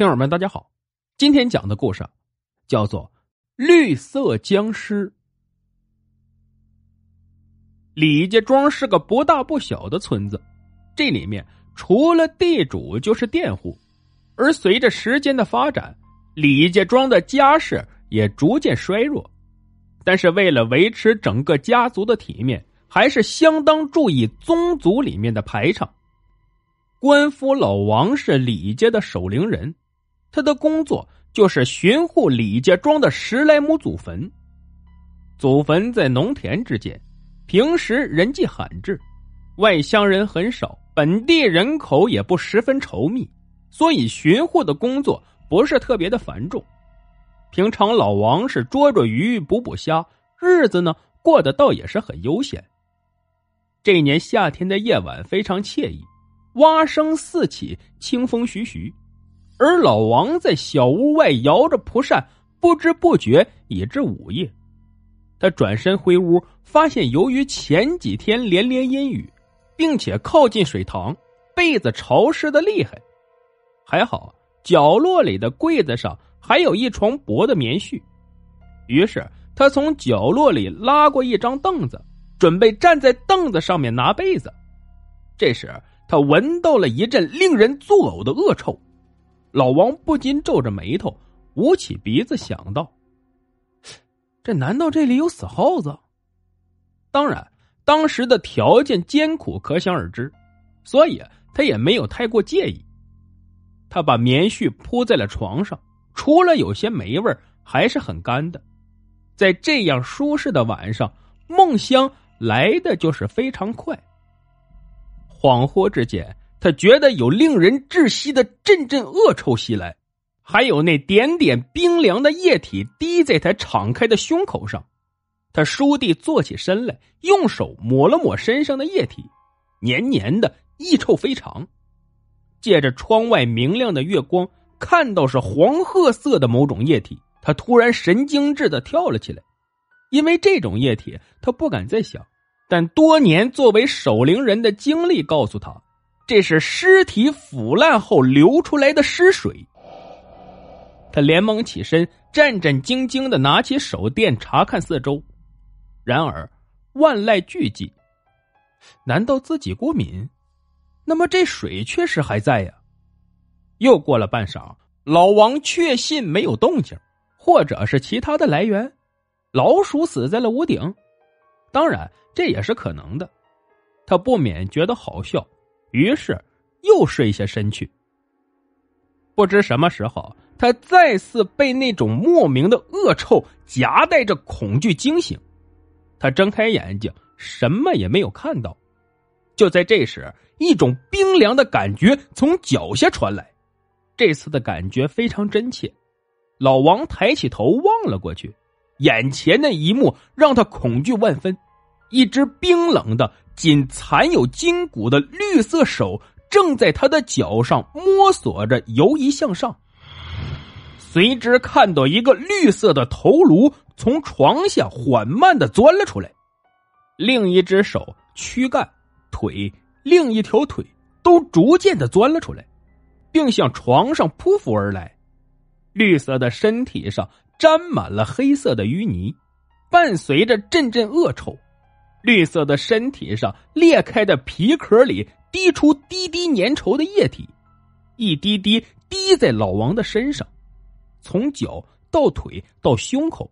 听友们，大家好，今天讲的故事叫做《绿色僵尸》。李家庄是个不大不小的村子，这里面除了地主就是佃户，而随着时间的发展，李家庄的家世也逐渐衰弱。但是为了维持整个家族的体面，还是相当注意宗族里面的排场。官夫老王是李家的守灵人，他的工作就是巡护李家庄的十来亩祖坟。祖坟在农田之间，平时人迹罕至，外乡人很少，本地人口也不十分稠密，所以巡护的工作不是特别的繁重。平常老王是捉捉鱼、捕捕虾，日子呢过得倒也是很悠闲。这年夏天的夜晚非常惬意。蛙声四起，清风徐徐，而老王在小屋外摇着蒲扇，不知不觉已至午夜。他转身回屋，发现由于前几天连连阴雨，并且靠近水塘，被子潮湿的厉害。还好角落里的柜子上还有一床薄的棉絮，于是他从角落里拉过一张凳子，准备站在凳子上面拿被子。这时。他闻到了一阵令人作呕的恶臭，老王不禁皱着眉头，捂起鼻子想到：“这难道这里有死耗子？”当然，当时的条件艰苦，可想而知，所以他也没有太过介意。他把棉絮铺在了床上，除了有些霉味还是很干的。在这样舒适的晚上，梦乡来的就是非常快。恍惚之间，他觉得有令人窒息的阵阵恶臭袭来，还有那点点冰凉的液体滴在他敞开的胸口上。他倏地坐起身来，用手抹了抹身上的液体，黏黏的，异臭非常。借着窗外明亮的月光，看到是黄褐色的某种液体，他突然神经质的跳了起来，因为这种液体，他不敢再想。但多年作为守灵人的经历告诉他，这是尸体腐烂后流出来的尸水。他连忙起身，战战兢兢的拿起手电查看四周，然而万籁俱寂。难道自己过敏？那么这水确实还在呀。又过了半晌，老王确信没有动静，或者是其他的来源，老鼠死在了屋顶。当然。这也是可能的，他不免觉得好笑，于是又睡下身去。不知什么时候，他再次被那种莫名的恶臭夹带着恐惧惊醒。他睁开眼睛，什么也没有看到。就在这时，一种冰凉的感觉从脚下传来，这次的感觉非常真切。老王抬起头望了过去，眼前的一幕让他恐惧万分。一只冰冷的、仅残有筋骨的绿色手正在他的脚上摸索着游移向上，随之看到一个绿色的头颅从床下缓慢的钻了出来，另一只手、躯干、腿、另一条腿都逐渐的钻了出来，并向床上匍匐而来。绿色的身体上沾满了黑色的淤泥，伴随着阵阵恶臭。绿色的身体上裂开的皮壳里滴出滴滴粘稠的液体，一滴滴滴在老王的身上，从脚到腿到胸口，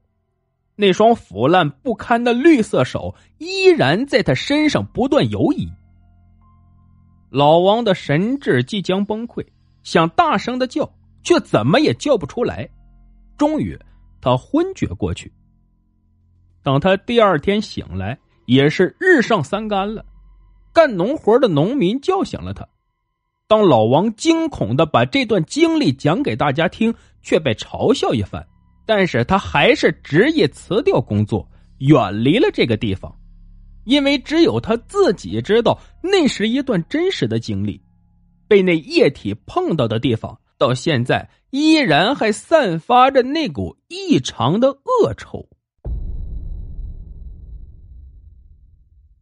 那双腐烂不堪的绿色手依然在他身上不断游移。老王的神智即将崩溃，想大声的叫，却怎么也叫不出来。终于，他昏厥过去。等他第二天醒来。也是日上三竿了，干农活的农民叫醒了他。当老王惊恐的把这段经历讲给大家听，却被嘲笑一番。但是他还是执意辞掉工作，远离了这个地方，因为只有他自己知道，那是一段真实的经历。被那液体碰到的地方，到现在依然还散发着那股异常的恶臭。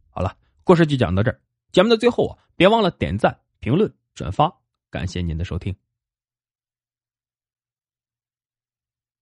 好了，故事就讲到这儿。节目的最后啊，别忘了点赞、评论、转发，感谢您的收听。